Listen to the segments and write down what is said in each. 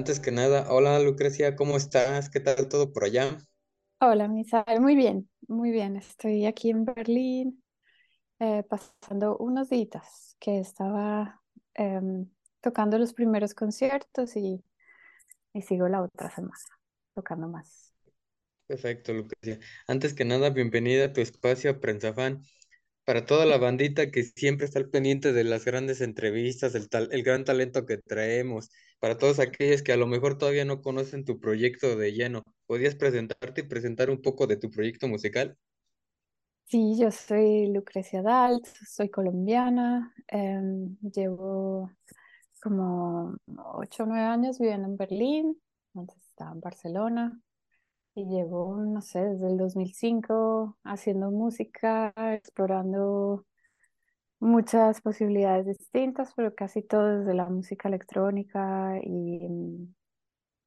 Antes que nada, hola Lucrecia, ¿cómo estás? ¿Qué tal todo por allá? Hola, Misael, muy bien, muy bien. Estoy aquí en Berlín, eh, pasando unos días que estaba em, tocando los primeros conciertos y, y sigo la otra semana tocando más. Perfecto, Lucrecia. Antes que nada, bienvenida a tu espacio Prensa Fan. Para toda la bandita que siempre está al pendiente de las grandes entrevistas, el tal, el gran talento que traemos, para todos aquellos que a lo mejor todavía no conocen tu proyecto de lleno, ¿podrías presentarte y presentar un poco de tu proyecto musical? Sí, yo soy Lucrecia Dalt, soy colombiana, em, llevo como ocho o nueve años viviendo en Berlín, antes estaba en Barcelona. Y llevo, no sé, desde el 2005 haciendo música, explorando muchas posibilidades distintas, pero casi todo desde la música electrónica y, mm,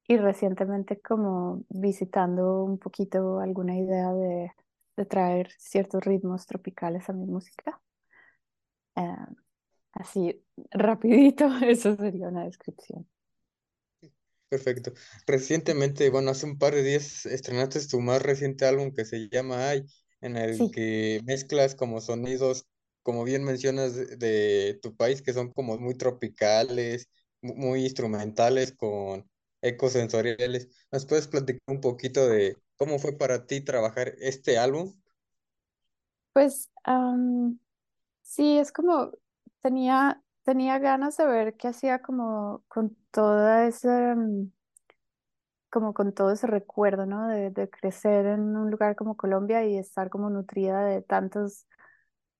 y recientemente como visitando un poquito alguna idea de, de traer ciertos ritmos tropicales a mi música. Eh, así, rapidito, eso sería una descripción. Perfecto. Recientemente, bueno, hace un par de días estrenaste tu más reciente álbum que se llama Ay, en el Sí. que mezclas como sonidos, como bien mencionas, de, tu país, que son como muy tropicales, mu- muy instrumentales, con ecos sensoriales. ¿Nos puedes platicar un poquito de cómo fue para ti trabajar este álbum? Pues am, sí, es como tenía, tenía ganas de ver qué hacía como con toda esa, mm, como con todo ese recuerdo, ¿no? De, de crecer en un lugar como Colombia y estar como nutrida de tantas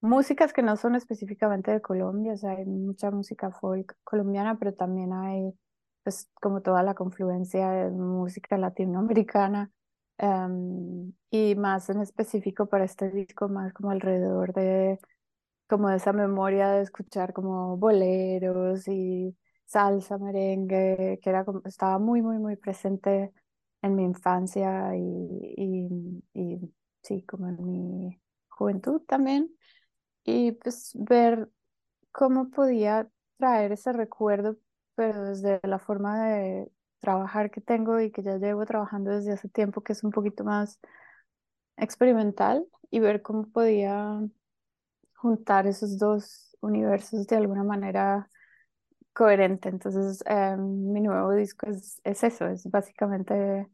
músicas que no son específicamente de Colombia, o sea, hay mucha música folk colombiana, pero también hay pues como toda la confluencia de música latinoamericana em, y más en específico para este disco, más como alrededor de como esa memoria de escuchar como boleros y salsa, merengue, que era como, estaba muy, muy, muy presente en mi infancia y, y, y sí, como en mi juventud también. Y pues ver cómo podía traer ese recuerdo, pero desde la forma de trabajar que tengo y que ya llevo trabajando desde hace tiempo, que es un poquito más experimental, y ver cómo podía juntar esos dos universos de alguna manera coherente. Entonces, eh, mi nuevo disco es, es eso, es básicamente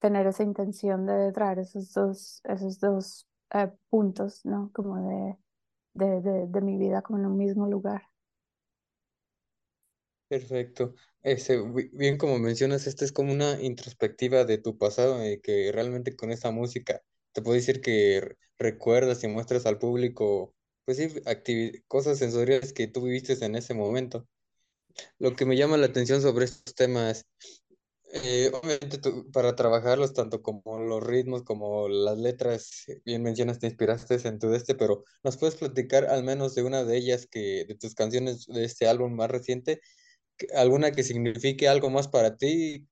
tener esa intención de traer esos dos, esos dos eh, puntos, ¿no? Como de, de, de, de mi vida como en un mismo lugar. Perfecto. Ese, bi- bien como mencionas, esta es como una introspectiva de tu pasado, eh, que realmente con esta música te puedo decir que re- recuerdas y muestras al público, pues sí, cosas sensoriales que tú viviste en ese momento. Lo que me llama la atención sobre estos temas, eh, obviamente tú- para trabajarlos, tanto como los ritmos como las letras, bien mencionas, te inspiraste en tu de este, pero ¿nos puedes platicar al menos de una de ellas que, de tus canciones de este álbum más reciente? alguna que signifique algo más para ti,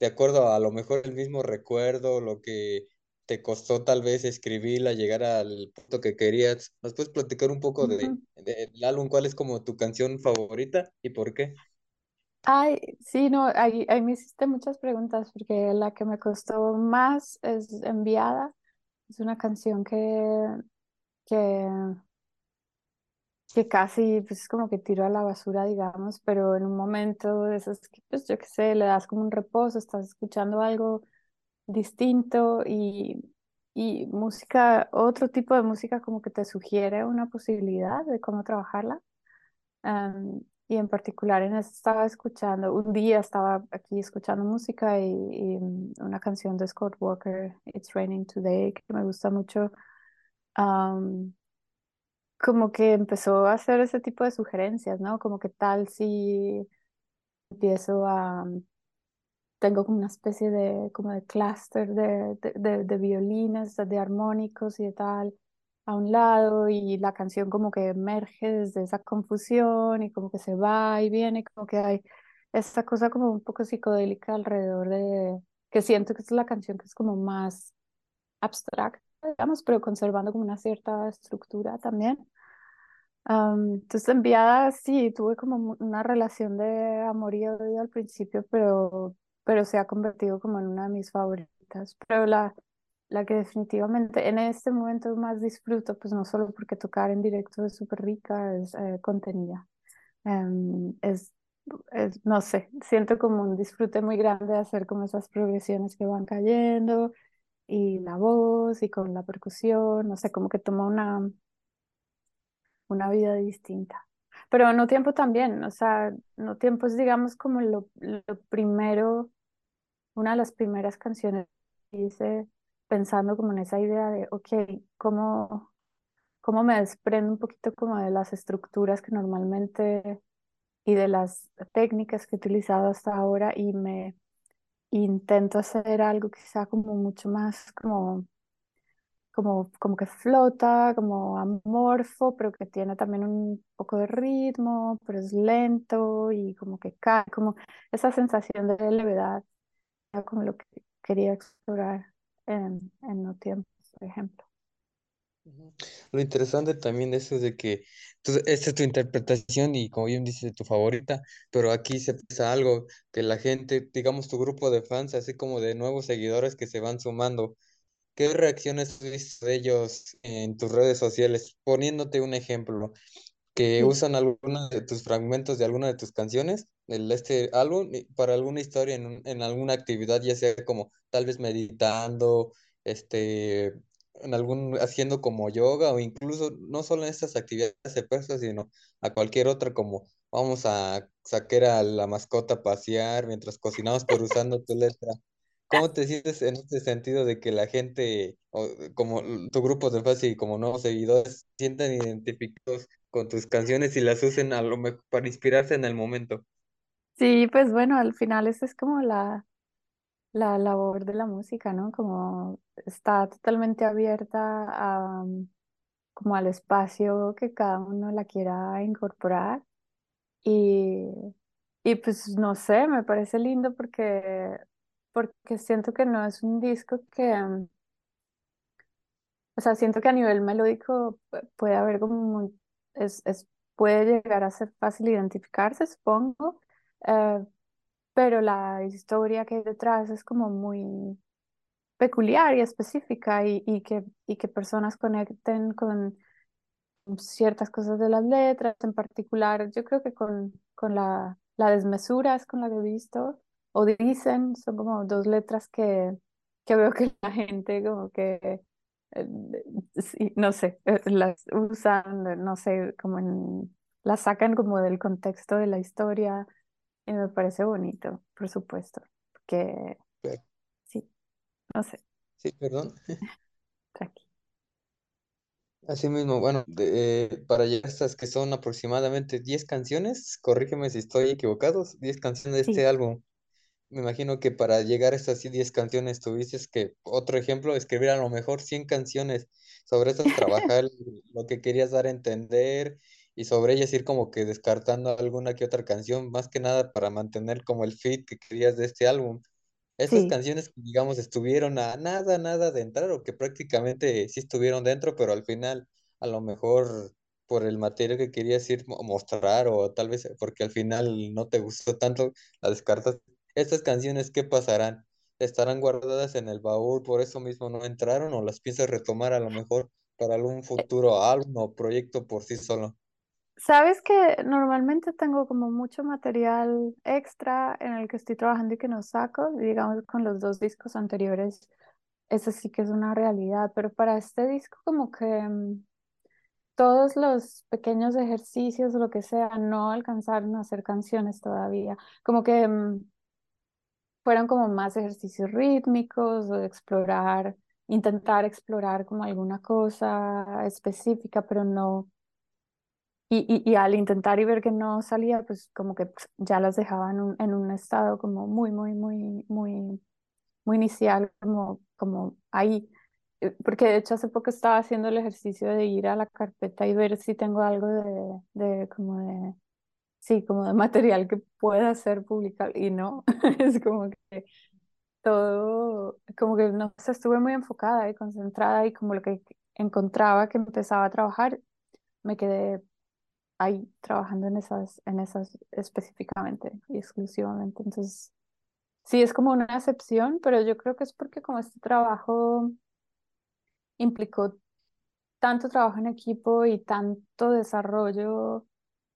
de acuerdo a, lo mejor el mismo recuerdo, lo que te costó tal vez escribirla, llegar al punto que querías. ¿Nos puedes platicar un poco de, de- del álbum? ¿Cuál es como tu canción favorita y por qué? Ay, sí, no, ahí, ahí me hiciste muchas preguntas porque la que me costó más es Enviada. Es una canción que, que que casi pues como que tiro a la basura, digamos, pero en un momento de pues yo qué sé, le das como un reposo, estás escuchando algo distinto y, y música, otro tipo de música como que te sugiere una posibilidad de cómo trabajarla. Am, y en particular estaba escuchando, un día estaba aquí escuchando música y, mm, una canción de Scott Walker, It's Raining Today, que me gusta mucho. Como que empezó a hacer ese tipo de sugerencias, ¿no? Como que tal si empiezo a, tengo como una especie de, como de clúster de, de, de, violines, de armónicos y tal a un lado y la canción como que emerge desde esa confusión y como que se va y viene, como que hay esta cosa como un poco psicodélica alrededor de, que siento que es la canción que es como más abstracta, digamos, pero conservando como una cierta estructura también. Am, entonces, enviada, sí, tuve como una relación de amor y odio al principio, pero, pero se ha convertido como en una de mis favoritas. Pero la, la que definitivamente en este momento más disfruto, pues no solo porque tocar en directo es súper rica, es eh, contenida. Em, es, no sé, siento como un disfrute muy grande de hacer como esas progresiones que van cayendo y la voz y con la percusión, no sé, como que toma una una vida distinta. Pero no tiempo también, o sea, no tiempo es digamos como lo, lo primero, una de las primeras canciones que hice pensando como en esa idea de, ok, ¿cómo, cómo me desprendo un poquito como de las estructuras que normalmente y de las técnicas que he utilizado hasta ahora y me intento hacer algo quizá como mucho más como como, como que flota, como amorfo, pero que tiene también un poco de ritmo, pero es lento y como que cae, como esa sensación de levedad, era como lo que quería explorar en, en No Tiempo, por ejemplo. Lo interesante también de eso es de que tú- esta es tu interpretación y como bien dices, tu favorita, pero aquí se pasa algo que la gente, digamos tu grupo de fans, así como de nuevos seguidores que se van sumando, ¿qué reacciones has visto de ellos en tus redes sociales? Poniéndote un ejemplo, que usan algunos de tus fragmentos de alguna de tus canciones, de este álbum, para alguna historia en, un- en alguna actividad, ya sea como tal vez meditando, este, en algún, haciendo como yoga o incluso no solo en estas actividades de fuerza, sino a cualquier otra como vamos a sacar a la mascota a pasear mientras cocinamos, pero usando tu letra. ¿Cómo te sientes en este sentido de que la gente, o como tu grupo de y como nuevos seguidores, se sientan identificados con tus canciones y las usen a lo mejor para inspirarse en el momento? sí, pues bueno, al final esa es como la, la labor de la música, ¿no? Como está totalmente abierta a, como al espacio que cada uno la quiera incorporar. Y, y pues no sé, me parece lindo porque, porque siento que no es un disco que, mm, o sea, siento que a nivel melódico pu- puede haber como es, es, puede llegar a ser fácil identificarse, supongo, eh, pero la historia que hay detrás es como muy peculiar y específica y, y que, y que personas conecten con ciertas cosas de las letras, en particular, yo creo que con, con la, la desmesura es con la que he visto, o dicen, son como dos letras que, que veo que la gente como que, sí, no sé, eh, las usan, no sé, como en, las sacan como del contexto de la historia y me parece bonito, por supuesto, que sí, no sé, Sí, perdón. tranqui. Así mismo, bueno, de- eh, para llegar a estas que son aproximadamente 10 canciones, corrígeme si estoy equivocado, 10 canciones de Sí, este álbum. Me imagino que para llegar a estas sí 10 canciones tuviste que, otro ejemplo, escribir a lo mejor 100 canciones sobre estas, trabajar lo que querías dar a entender y sobre ellas ir como que descartando alguna que otra canción, más que nada para mantener como el feed que querías de este álbum. Estas sí. canciones que digamos estuvieron a nada, nada de entrar o que prácticamente sí estuvieron dentro, pero al final a lo mejor por el material que querías ir mo- mostrar o tal vez porque al final no te gustó tanto, la descartas. Estas canciones, ¿qué pasarán? ¿Estarán guardadas en el baúl, por eso mismo no entraron o las piensas retomar a lo mejor para algún futuro álbum o proyecto por sí solo? Sabes que normalmente tengo como mucho material extra en el que estoy trabajando y que no saco, digamos con los dos discos anteriores, eso sí que es una realidad, pero para este disco como que mm, todos los pequeños ejercicios lo que sea no alcanzaron a hacer canciones todavía, como que mm, fueron como más ejercicios rítmicos de explorar, intentar explorar como alguna cosa específica, pero no Y, y, y al intentar y ver que no salía, pues como que ya las dejaba en un, en un estado como muy, muy, muy, muy, muy inicial, como, como ahí. Eh, Porque de hecho hace poco estaba haciendo el ejercicio de ir a la carpeta y ver si tengo algo de, de como de, sí, como de material que pueda ser publicable. Y no, es como que todo, como que no estuve muy enfocada y concentrada y como lo que encontraba que empezaba a trabajar, me quedé ahí trabajando en esas, en esas específicamente y exclusivamente. Entonces, sí es como una excepción, pero yo creo que es porque como este trabajo implicó tanto trabajo en equipo y tanto desarrollo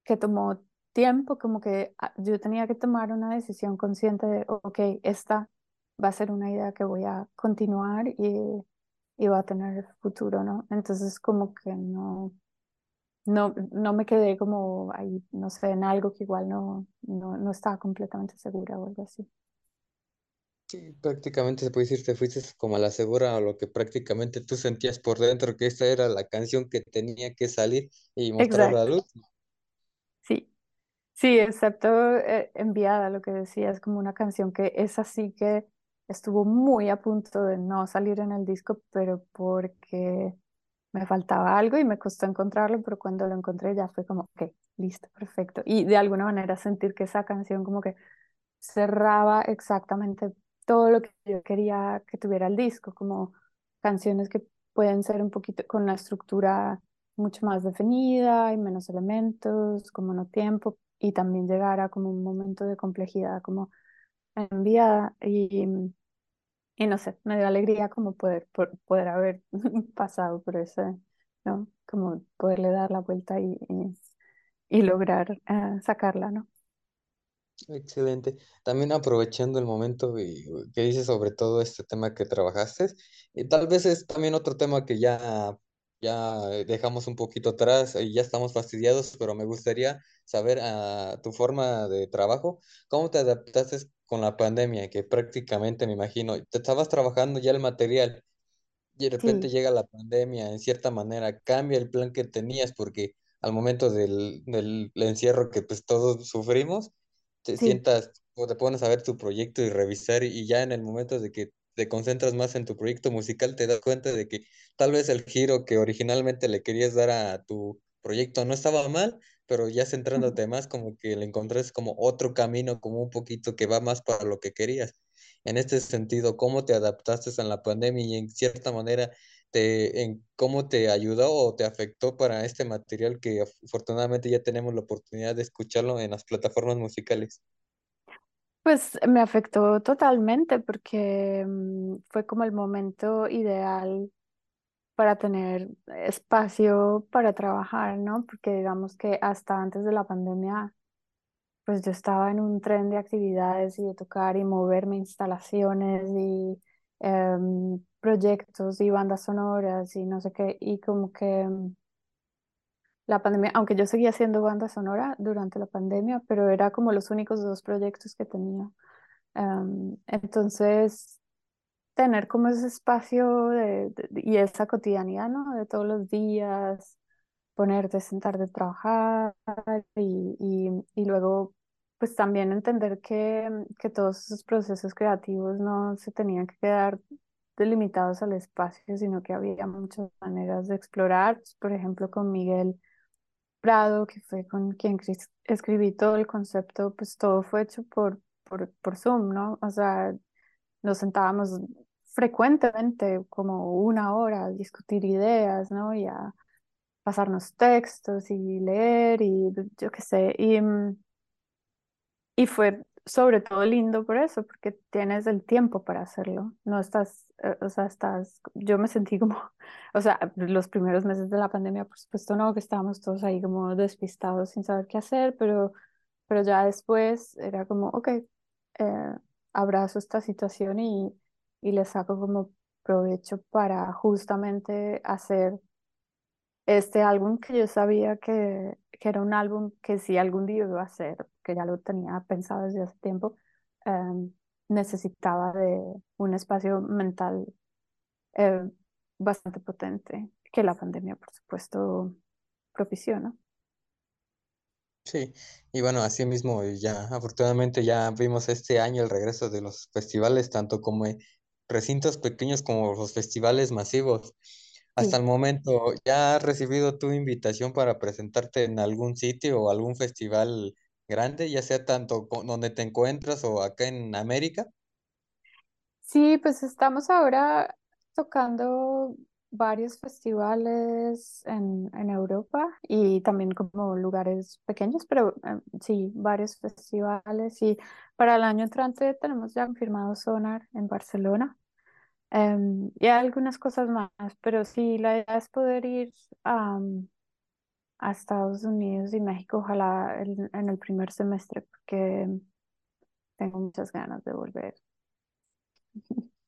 que tomó tiempo, como que ah, yo tenía que tomar una decisión consciente de, ok, esta va a ser una idea que voy a continuar y, y va a tener futuro, ¿no? Entonces, como que no No, no me quedé como ahí, no sé, en algo que igual no, no, no estaba completamente segura o algo así. Sí, prácticamente se puede decir, te fuiste como a la segura o lo que prácticamente tú sentías por dentro, que esta era la canción que tenía que salir y mostrar a la Exacto, luz. Sí. Excepto eh, Enviada, lo que decía, es como una canción que es así que estuvo muy a punto de no salir en el disco, pero porque me faltaba algo y me costó encontrarlo, pero cuando lo encontré ya fue como, ok, listo, perfecto. Y de alguna manera sentir que esa canción como que cerraba exactamente todo lo que yo quería que tuviera el disco, como canciones que pueden ser un poquito con una estructura mucho más definida y menos elementos, como no tiempo, y también llegar a como un momento de complejidad como enviada y, y no sé, me dio alegría como poder, por- poder haber pasado por ese, ¿no? Como poderle dar la vuelta y, y, lograr eh, sacarla, ¿no? Excelente. También aprovechando el momento y- que dices sobre todo este tema que trabajaste, y tal vez es también otro tema que ya, ya dejamos un poquito atrás y ya estamos fastidiados, pero me gustaría saber a tu forma de trabajo, ¿cómo te adaptaste con la pandemia? Que prácticamente me imagino, te estabas trabajando ya el material y de repente Sí, llega la pandemia, en cierta manera cambia el plan que tenías porque al momento del, del encierro que pues todos sufrimos, te sí. sientas o te pones a ver tu proyecto y revisar y ya en el momento de que te concentras más en tu proyecto musical te das cuenta de que tal vez el giro que originalmente le querías dar a tu proyecto no estaba mal, pero ya centrándote más como que le encontrás como otro camino, como un poquito que va más para lo que querías. En este sentido, ¿cómo te adaptaste en la pandemia y en cierta manera te, en cómo te ayudó o te afectó para este material que af- afortunadamente ya tenemos la oportunidad de escucharlo en las plataformas musicales? Pues me afectó totalmente porque mm, fue como el momento ideal para tener espacio para trabajar, ¿no? Porque digamos que hasta antes de la pandemia, pues yo estaba en un tren de actividades y de tocar y moverme instalaciones y em, proyectos y bandas sonoras y no sé qué, y como que mm, la pandemia, aunque yo seguía haciendo banda sonora durante la pandemia, pero era como los únicos dos proyectos que tenía. Em, entonces, tener como ese espacio de, y esa cotidianidad, ¿no? De todos los días, ponerte, sentarte trabajar y, y, y luego, pues también entender que, que todos esos procesos creativos no se tenían que quedar delimitados al espacio, sino que había muchas maneras de explorar. Por ejemplo, con Miguel Prado, que fue con quien escribí todo el concepto, pues todo fue hecho por, por, por Zoom, ¿no? O sea, nos sentábamos frecuentemente, como una hora, a discutir ideas, ¿no? Y a pasarnos textos y leer y yo qué sé. Y, y fue sobre todo lindo por eso, porque tienes el tiempo para hacerlo. No estás, eh, o sea, estás, yo me sentí como, o sea, los primeros meses de la pandemia, por supuesto, no, que estábamos todos ahí como despistados sin saber qué hacer, pero, pero ya después era como, ok, eh, abrazo esta situación y, y le saco como provecho para justamente hacer este álbum que yo sabía que, que era un álbum que si algún día iba a hacer, que ya lo tenía pensado desde hace tiempo, em, necesitaba de un espacio mental eh, bastante potente, que la pandemia, por supuesto, propició, ¿no? Sí, y bueno, así mismo ya afortunadamente ya vimos este año el regreso de los festivales, tanto como recintos pequeños como los festivales masivos. Hasta el momento, ¿ya has recibido tu invitación para presentarte en algún sitio o algún festival grande, ya sea tanto donde te encuentras o acá en América? Sí, pues estamos ahora tocando varios festivales en, en Europa y también como lugares pequeños, pero eh, sí, varios festivales. Y para el año entrante tenemos ya confirmado Sonar en Barcelona. Em, y algunas cosas más, pero sí, la idea es poder ir a, a Estados Unidos y México, ojalá el- en el primer semestre, porque tengo muchas ganas de volver.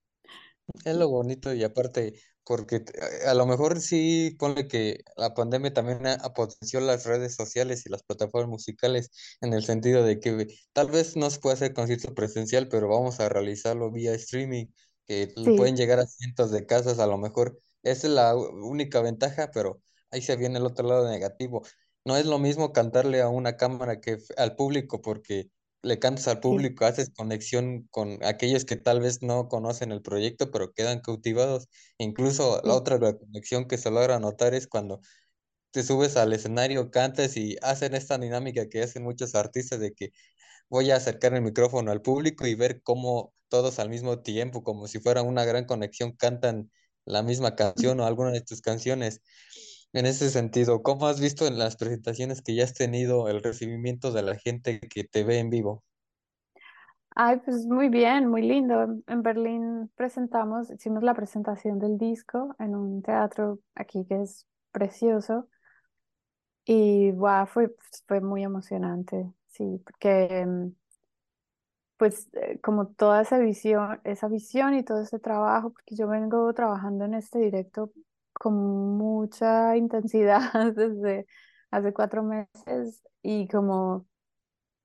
Es lo bonito y aparte, porque a lo mejor sí, ponle que la pandemia también potenció las redes sociales y las plataformas musicales en el sentido de que tal vez no se puede hacer concierto presencial, pero vamos a realizarlo vía streaming, que Sí. pueden llegar a cientos de casas, a lo mejor esa es la única ventaja, pero ahí se viene el otro lado negativo. No es lo mismo cantarle a una cámara que al público, porque le cantas al Sí. público, haces conexión con aquellos que tal vez no conocen el proyecto, pero quedan cautivados. Incluso la Sí. otra la conexión que se logra notar es cuando te subes al escenario, cantas y hacen esta dinámica que hacen muchos artistas de que voy a acercar el micrófono al público y ver cómo todos al mismo tiempo, como si fuera una gran conexión, cantan la misma canción o alguna de tus canciones. En ese sentido, ¿cómo has visto en las presentaciones que ya has tenido el recibimiento de la gente que te ve en vivo? Ay, pues muy bien, muy lindo. En, Berlín presentamos, hicimos la presentación del disco en un teatro aquí que es precioso y wow, fue, fue muy emocionante, sí, porque mm, pues eh, como toda esa visión, esa visión y todo ese trabajo, porque yo vengo trabajando en este directo con mucha intensidad desde hace cuatro meses y como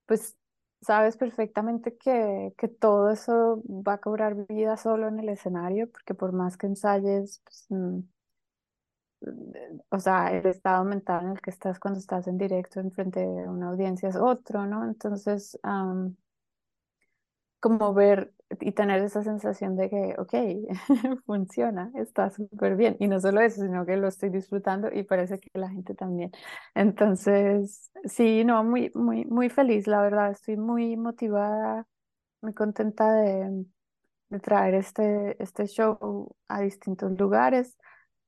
pues sabes perfectamente que, que todo eso va a cobrar vida solo en el escenario, porque por más que ensayes, pues, mm, o sea, el estado mental en el que estás cuando estás en directo enfrente de una audiencia es otro, ¿no? Entonces, am, como ver y tener esa sensación de que, ok, funciona, está súper bien. Y no solo eso, sino que lo estoy disfrutando y parece que la gente también. Entonces, sí, no, muy, muy, muy feliz, la verdad, estoy muy motivada, muy contenta de, de traer este, este show a distintos lugares.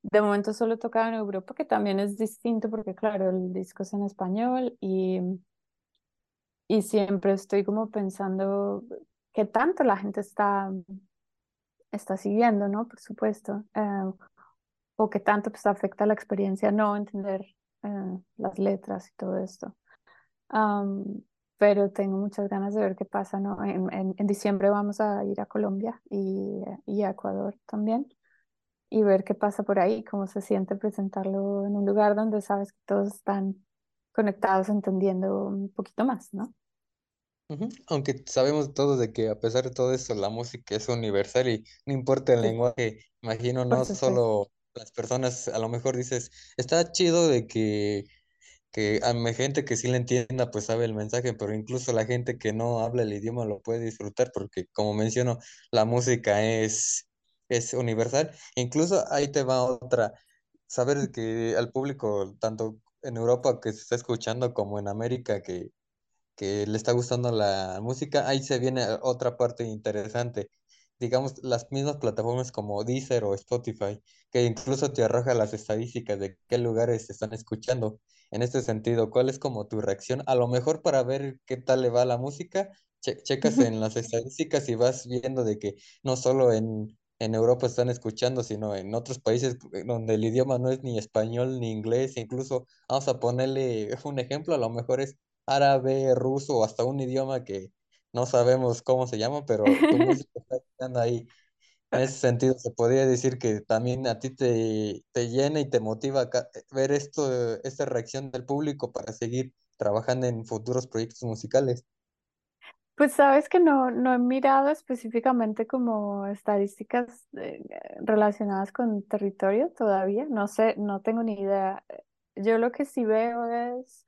De momento solo he tocado en Europa, que también es distinto porque, claro, el disco es en español y, y siempre estoy como pensando qué tanto la gente está, está siguiendo, ¿no? Por supuesto. eh, o qué tanto pues, afecta la experiencia no entender eh, las letras y todo esto. Am, pero tengo muchas ganas de ver qué pasa, ¿no? En diciembre vamos a ir a Colombia y, y a Ecuador también y ver qué pasa por ahí, cómo se siente presentarlo en un lugar donde sabes que todos están conectados, entendiendo un poquito más, ¿no? Ujú, Aunque sabemos todos de que a pesar de todo eso, la música es universal y no importa el Sí, lenguaje, imagino por no supuesto. solo las personas, a lo mejor dices, está chido de que que a mi gente que sí le entienda, pues sabe el mensaje, pero incluso la gente que no habla el idioma lo puede disfrutar porque, como menciono, la música es, es universal. Incluso ahí te va otra, saber que al público, tanto en Europa que se está escuchando como en América, que que le está gustando la música, ahí se viene otra parte interesante. Digamos, las mismas plataformas como Deezer o Spotify, que incluso te arroja las estadísticas de qué lugares se están escuchando. En este sentido, ¿cuál es como tu reacción? A lo mejor para ver qué tal le va la música, che- checas en las estadísticas y vas viendo de que no solo en, en Europa están escuchando, sino en otros países donde el idioma no es ni español ni inglés, incluso vamos a ponerle un ejemplo, a lo mejor es árabe, ruso o hasta un idioma que no sabemos cómo se llama, pero tu música está llegando ahí. En ese sentido, se podría decir que también a ti te, te llena y te motiva ca- ver esto, esta reacción del público para seguir trabajando en futuros proyectos musicales. Pues sabes que no, no he mirado específicamente como estadísticas eh, relacionadas con territorio todavía. No sé, no tengo ni idea. Yo lo que sí veo es,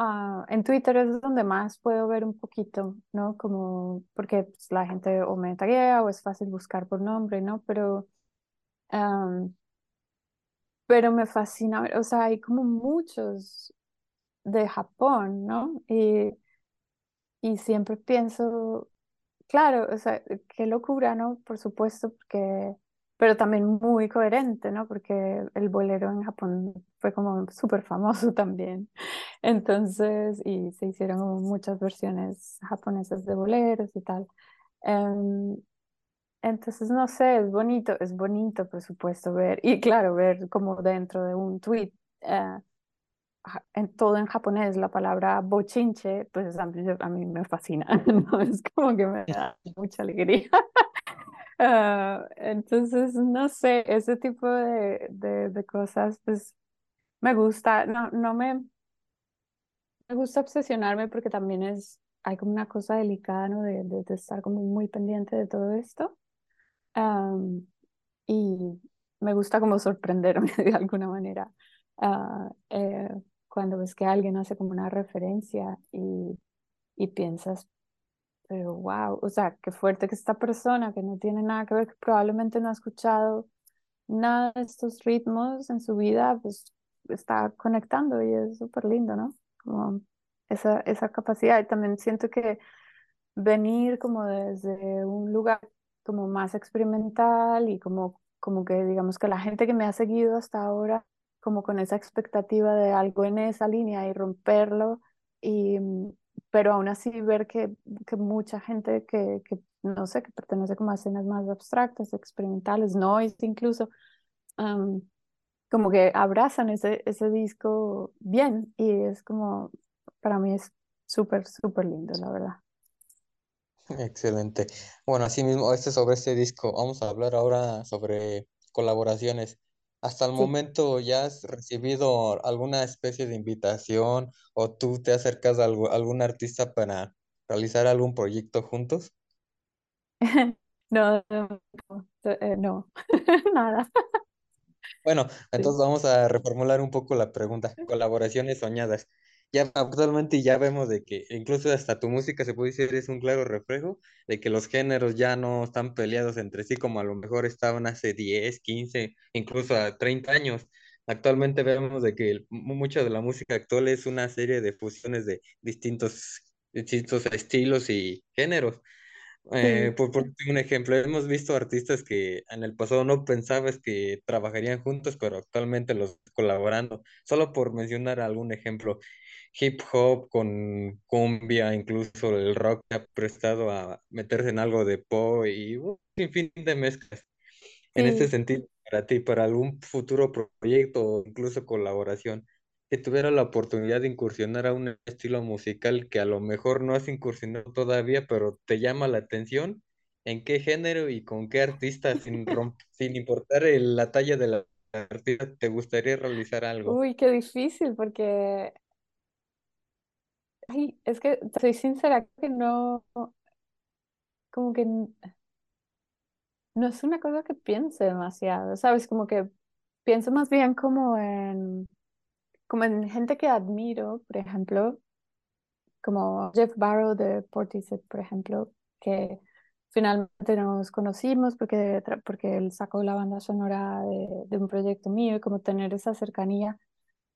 ah, en Twitter es donde más puedo ver un poquito, ¿no? Como, porque pues, la gente o me taguea o es fácil buscar por nombre, ¿no? Pero, pero me fascina, o sea, hay como muchos de Japón, ¿no? Y, y siempre pienso Claro, o sea, qué locura, ¿no? Por supuesto, porque, pero también muy coherente, ¿no? Porque el bolero en Japón fue como súper famoso también. Entonces, y se hicieron muchas versiones japonesas de boleros y tal. Em, entonces, no sé, es bonito, es bonito, por supuesto, ver, y claro, ver como dentro de un tweet, ja- en todo en japonés, la palabra bochinche, pues a mí, a mí me fascina, ¿no? Es como que me da mucha alegría. Ah, entonces, no sé, ese tipo de, de, de cosas, pues me gusta, no, no me, me gusta obsesionarme porque también es, hay como una cosa delicada, ¿no? De, de, estar como muy pendiente de todo esto. Am, y me gusta como sorprenderme de alguna manera. ah, eh, cuando ves que alguien hace como una referencia y, y piensas, pero wow, o sea, qué fuerte que esta persona que no tiene nada que ver, que probablemente no ha escuchado nada de estos ritmos en su vida, pues está conectando y es súper lindo, ¿no? Como esa, esa capacidad. Y también siento que venir como desde un lugar como más experimental y como, como que digamos que la gente que me ha seguido hasta ahora, como con esa expectativa de algo en esa línea y romperlo, y, pero aún así ver que, que mucha gente que, que, no sé, que pertenece como a escenas más abstractas, experimentales, noise incluso, um, como que abrazan ese, ese disco bien y es como, para mí es súper, súper lindo, la verdad. Excelente. Bueno, así mismo, este sobre este disco, vamos a hablar ahora sobre colaboraciones. Hasta el momento, ¿ya has recibido alguna especie de invitación o tú te acercas a algu- algún artista para realizar algún proyecto juntos? No, no, no, eh, no, nada. Bueno, Sí. entonces vamos a reformular un poco la pregunta. Colaboraciones soñadas. Ya actualmente ya vemos de que incluso hasta tu música se puede decir es un claro reflejo de que los géneros ya no están peleados entre sí como a lo mejor estaban hace 10, 15, incluso a 30 años. Actualmente vemos de que mucha de la música actual es una serie de fusiones de distintos, distintos estilos y géneros. Eh, Sí, por, por un ejemplo, hemos visto artistas que en el pasado no pensabas que trabajarían juntos, pero actualmente los colaborando. Solo por mencionar algún ejemplo, hip hop con cumbia, incluso el rock se ha prestado a meterse en algo de pop y un sinfín de mezclas. En este sí. sentido, para ti, para algún futuro proyecto o incluso colaboración, que tuviera la oportunidad de incursionar a un estilo musical que a lo mejor no has incursionado todavía, pero te llama la atención, ¿en qué género y con qué artista, sin sin importar el- la talla de la artista, te gustaría realizar algo? Uy, qué difícil porque, ay, es que soy sincera que no, como que no es una cosa que piense demasiado, ¿sabes? Como que pienso más bien como en, como en gente que admiro, por ejemplo, como Jeff Barrow de Portishead, por ejemplo, que finalmente nos conocimos porque, porque él sacó la banda sonora de un proyecto mío y como tener esa cercanía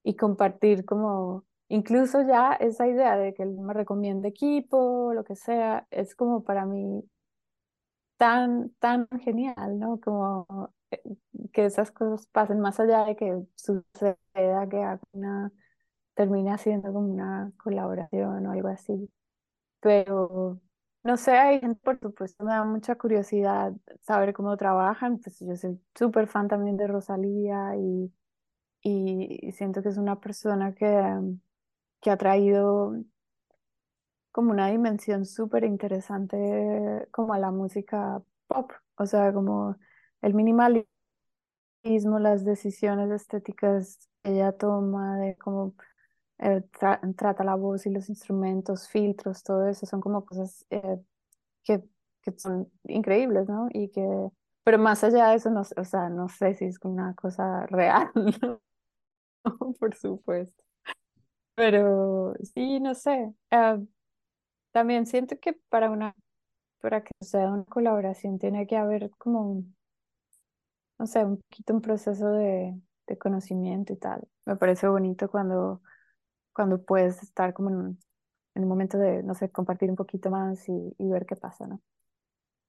y compartir como incluso ya esa idea de que él me recomiende equipo, lo que sea, es como para mí tan, tan genial, ¿no? Como eh, que esas cosas pasen más allá de que suceda que alguna termine siendo como una colaboración o algo así. Pero no sé, hay gente, por supuesto, me da mucha curiosidad saber cómo trabajan. Pues yo soy súper fan también de Rosalía y, y siento que es una persona que, que ha traído como una dimensión súper interesante como a la música pop. O sea, como el minimalismo, las decisiones estéticas que ella toma, de cómo eh, tra- trata la voz y los instrumentos, filtros, todo eso, son como cosas eh, que, que son increíbles, ¿no? Y que, pero más allá de eso, no, o sea, no sé si es una cosa real, ¿no? Por supuesto. Pero sí, no sé. Ah, también siento que para una, para que sea una colaboración tiene que haber como, un- no sé, un poquito un proceso de, de conocimiento y tal. Me parece bonito cuando, cuando puedes estar como en, un- en un momento de, no sé, compartir un poquito más y, y ver qué pasa, ¿no?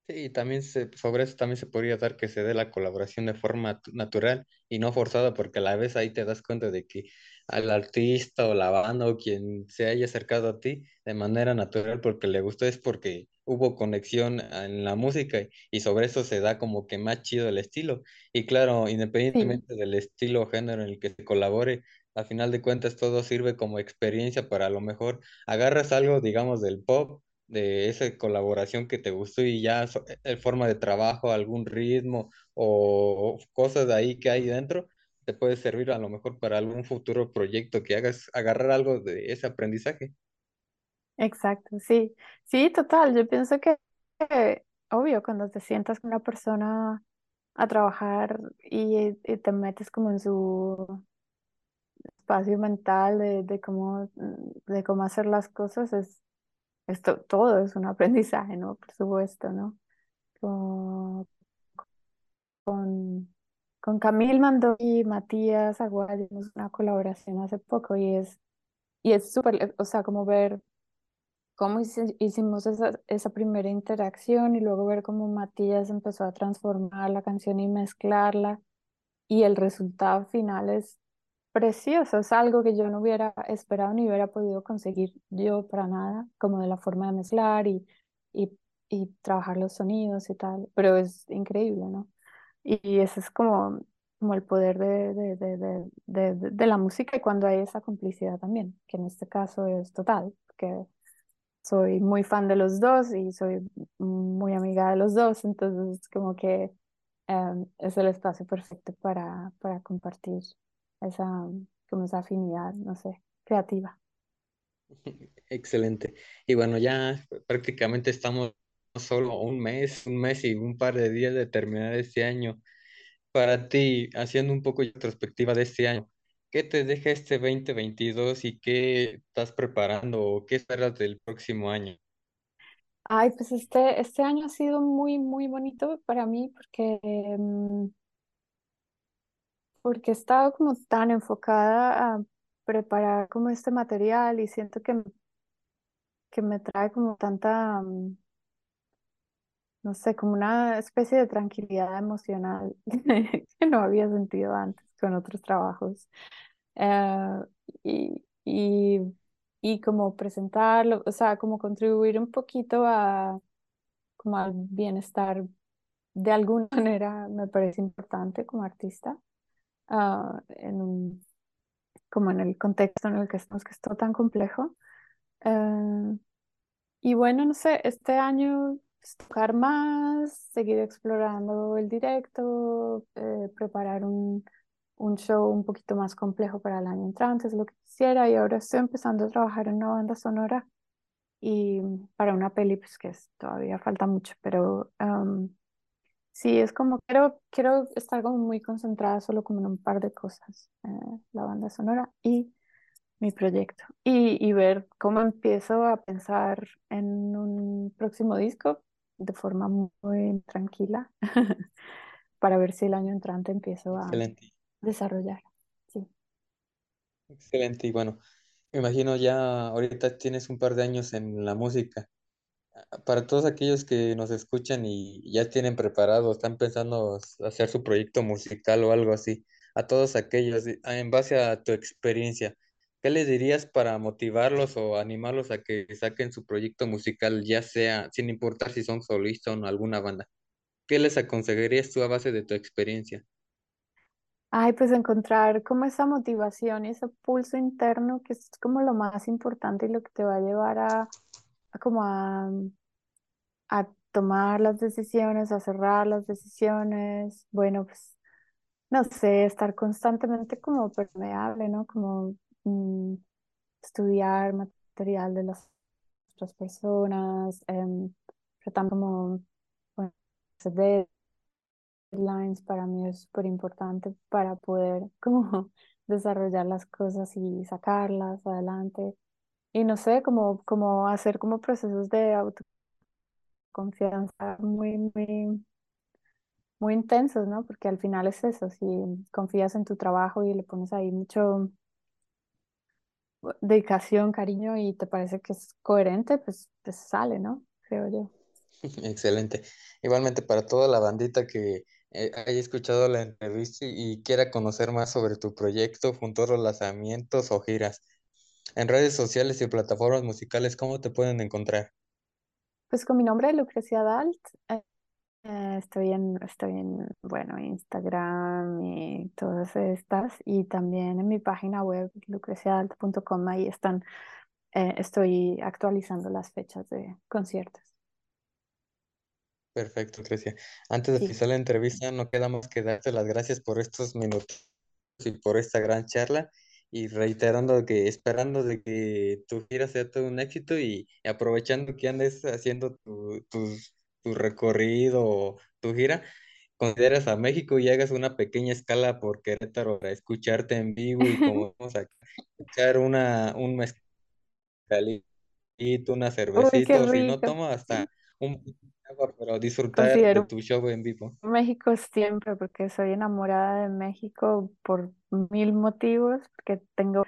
Sí, también se, sobre eso también se podría dar que se dé la colaboración de forma tu- natural y no forzada, porque a la vez ahí te das cuenta de que al artista o la banda o quien se haya acercado a ti de manera natural porque le gustó es porque hubo conexión en la música y, sobre eso se da como que más chido el estilo. Y claro, Sí, independientemente del estilo o género en el que se colabore, al final de cuentas todo sirve como experiencia para a lo mejor agarras algo, digamos, del pop de esa colaboración que te gustó y ya so- el forma de trabajo, algún ritmo o cosas de ahí que hay dentro, te puede servir a lo mejor para algún futuro proyecto que hagas, agarrar algo de ese aprendizaje. exacto, sí. Sí, total. Yo pienso que, que, obvio, cuando te sientas con una persona a trabajar y, y te metes como en su espacio mental de, de cómo, de cómo hacer las cosas, es esto todo es un aprendizaje, ¿no? Por supuesto, ¿no? Con, con Camil Mandó y Matías Aguayo una colaboración hace poco y es, y es súper, o sea, como ver cómo hici- hicimos esa, esa primera interacción y luego ver cómo Matías empezó a transformar la canción y mezclarla y el resultado final es precioso, es algo que yo no hubiera esperado ni hubiera podido conseguir yo para nada, como de la forma de mezclar y, y, y trabajar los sonidos y tal, pero es increíble, ¿no? Y, ese es como, como el poder de, de, de, de, de, de- de la música y cuando hay esa complicidad también, que en este caso es total, que soy muy fan de los dos y soy muy amiga de los dos, entonces como que em, es el espacio perfecto para, para compartir esa, como esa afinidad, no sé, creativa. Excelente. Y bueno, ya prácticamente estamos solo un mes, un mes y un par de días de terminar este año. Para ti, haciendo un poco de retrospectiva de este año, ¿qué te deja este 2022 y qué estás preparando o qué esperas del próximo año? Ay, pues este, este año ha sido muy, muy bonito para mí porque, em, porque he estado como tan enfocada a preparar como este material y siento que, que me trae como tanta, mm, no sé, como una especie de tranquilidad emocional que no había sentido antes con otros trabajos. Eh, y, y, y como presentarlo, o sea, como contribuir un poquito a, como al bienestar de alguna manera me parece importante como artista, ah, en un- como en el contexto en el que estamos, que es todo tan complejo. Eh, y bueno, no sé, este año tocar más, seguir explorando el directo, eh, preparar un, un show un poquito más complejo para el año entrante, es lo que quisiera. Y ahora estoy empezando a trabajar en una banda sonora y para una peli, pues que es- todavía falta mucho, pero am, sí, es como quiero, quiero estar como muy concentrada solo como en un par de cosas, eh, la banda sonora y mi proyecto y, y ver cómo empiezo a pensar en un próximo disco de forma muy tranquila para ver si el año entrante empiezo a Excelente, desarrollar. Sí. excelente. Y bueno, me imagino ya ahorita tienes un par de años en la música. Para todos aquellos que nos escuchan y ya tienen preparado, están pensando hacer su proyecto musical o algo así, a todos aquellos, y- en base a tu experiencia, ¿qué les dirías para motivarlos o animarlos a que saquen su proyecto musical, ya sea, sin importar si son solistas o alguna banda? ¿Qué les aconsejarías tú a base de tu experiencia? Ay, pues encontrar como esa motivación y ese pulso interno que es como lo más importante y lo que te va a llevar a, como a tomar las decisiones, a cerrar las decisiones. Bueno, pues no sé, estar constantemente como permeable, ¿no? Como mm, estudiar material de las otras personas, em, tratar como bueno, deadlines para mí es súper importante para poder como desarrollar las cosas y sacarlas adelante. Y no sé, como, como hacer como procesos de autoconfianza muy, muy, muy intensos, ¿no? Porque al final es eso, si confías en tu trabajo y le pones ahí mucho dedicación, cariño y te parece que es coherente, pues, pues sale, ¿no? Creo yo. Excelente. Igualmente para toda la bandita que eh, haya escuchado la entrevista y y quiera conocer más sobre tu proyecto, futuros lanzamientos o giras. En redes sociales y plataformas musicales, ¿cómo te pueden encontrar? Pues con mi nombre, Lucrecia Dalt, eh, estoy en, estoy en, bueno, Instagram y todas estas, y también en mi página web, lucreciadalt.com, ahí están, eh, estoy actualizando las fechas de conciertos. Perfecto, Grecia. Antes de Sí. finalizar la entrevista, no queda más que darte las gracias por estos minutos y por esta gran charla y reiterando que esperando de que tu gira sea todo un éxito y aprovechando que andes haciendo tu, tus- tu recorrido o tu gira, consideras a México y hagas una pequeña escala por Querétaro para escucharte en vivo y como vamos a echar una, un mezcalito una cervecita, si no toma hasta un agua, pero disfrutar de tu show en vivo. México siempre porque soy enamorada de México por mil motivos, porque tengo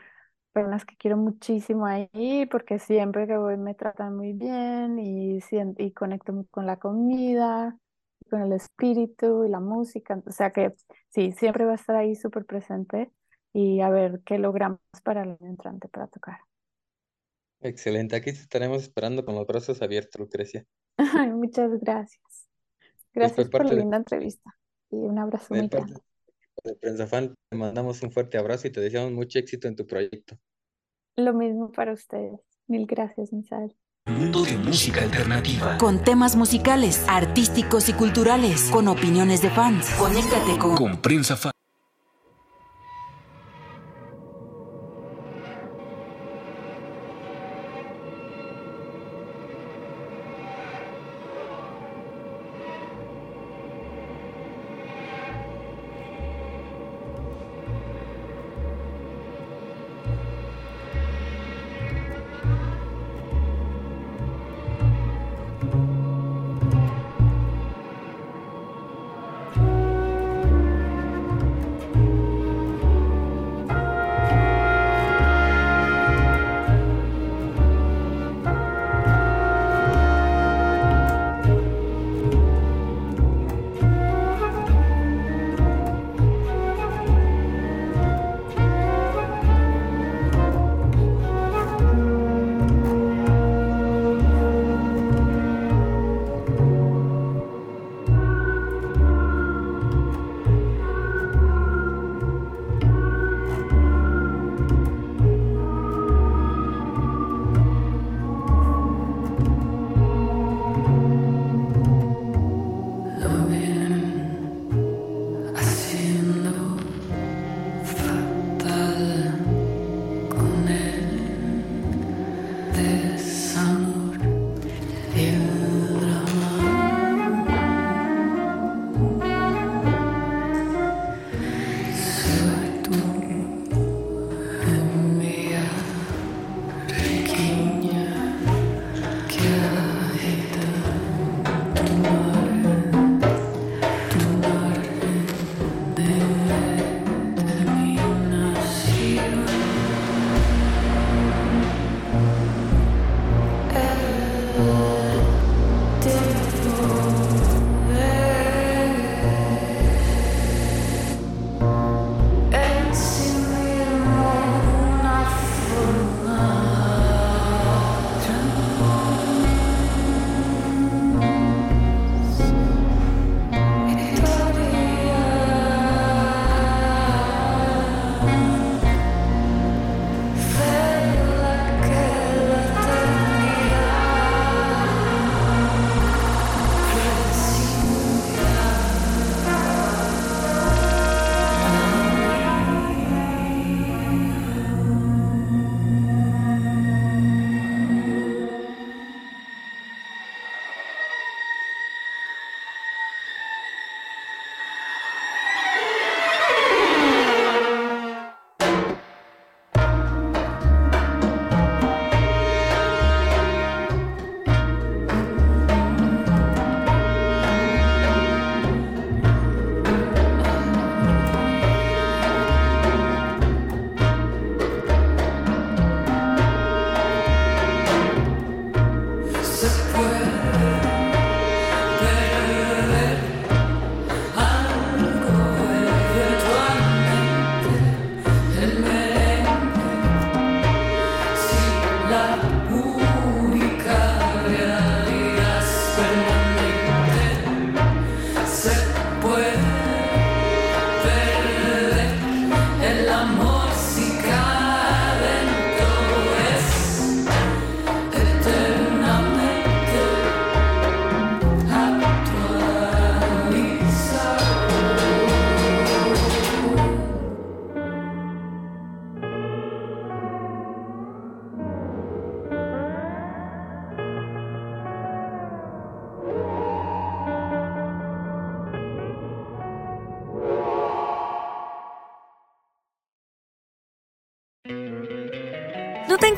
personas que quiero muchísimo ahí, porque siempre que voy me tratan muy bien y, y conecto con la comida, con el espíritu y la música. O sea que sí, siempre va a estar ahí súper presente y a ver qué logramos para el entrante para tocar. Excelente, aquí te estaremos esperando con los brazos abiertos, Lucrecia. Ay, Muchas gracias. Gracias por la de, linda entrevista y un abrazo muy grande. de Prensa Fan, te mandamos un fuerte abrazo y te deseamos mucho éxito en tu proyecto. Lo mismo para ustedes. Mil gracias, Misael. Mundo de música alternativa. Con temas musicales, artísticos y culturales, con opiniones de fans. Conéctate con Con Prensa Fan.